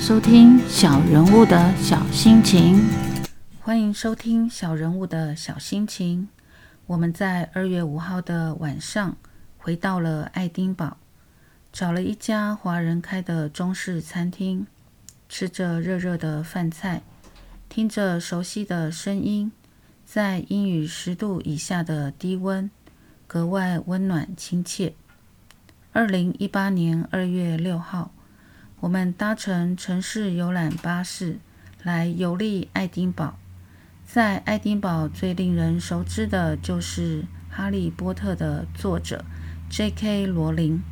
收听小人物的小心情。欢迎收听小人物的小心情。我们在二月五号的晚上回到了爱丁堡，找了一家华人开的中式餐厅，吃着热热的饭菜，听着熟悉的声音，在阴雨十度以下的低温，格外温暖亲切。二零一八年二月六号。我们搭乘城市游览巴士来游历爱丁堡。在爱丁堡最令人熟知的就是《哈利波特》的作者 J.K. 罗琳，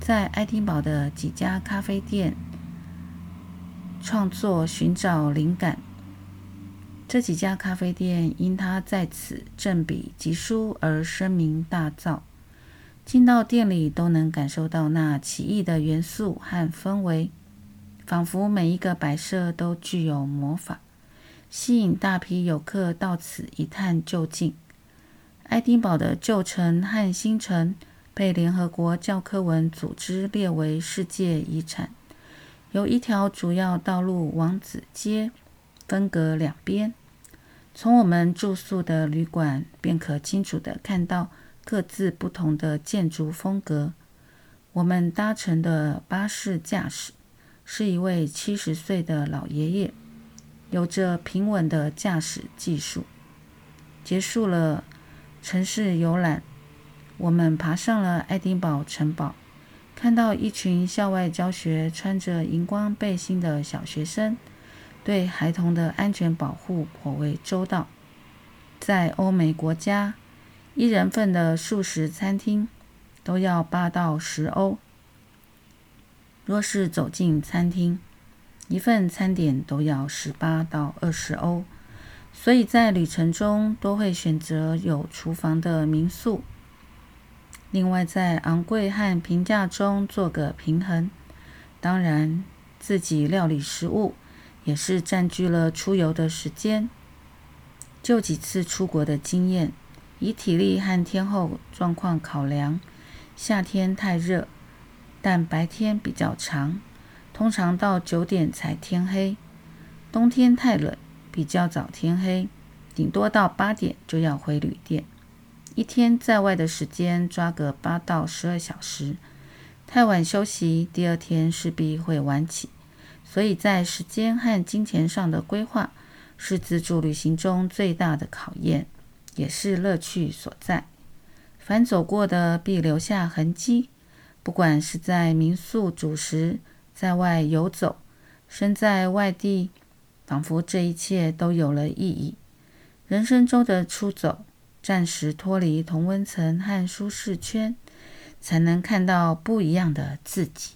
在爱丁堡的几家咖啡店创作寻找灵感。这几家咖啡店因他在此振笔疾书而声名大噪。进到店里都能感受到那奇异的元素和氛围，仿佛每一个摆设都具有魔法，吸引大批游客到此一探究竟。爱丁堡的旧城和新城被联合国教科文组织列为世界遗产，由一条主要道路王子街分隔两边。从我们住宿的旅馆便可清楚地看到。各自不同的建筑风格。我们搭乘的巴士驾驶是一位七十岁的老爷爷，有着平稳的驾驶技术。结束了城市游览，我们爬上了爱丁堡城堡，看到一群校外教学、穿着荧光背心的小学生，对孩童的安全保护颇为周到。在欧美国家。一人份的素食餐厅都要八到十欧。若是走进餐厅，一份餐点都要十八到二十欧。所以在旅程中都会选择有厨房的民宿。另外，在昂贵和平价中做个平衡。当然，自己料理食物也是占据了出游的时间。就几次出国的经验。以体力和天候状况考量，夏天太热，但白天比较长，通常到九点才天黑；冬天太冷，比较早天黑，顶多到八点就要回旅店。一天在外的时间抓个八到十二小时，太晚休息，第二天势必会晚起。所以在时间和金钱上的规划，是自助旅行中最大的考验。也是乐趣所在。凡走过的必留下痕迹，不管是在民宿主食，在外游走，身在外地，仿佛这一切都有了意义。人生中的出走，暂时脱离同温层和舒适圈，才能看到不一样的自己。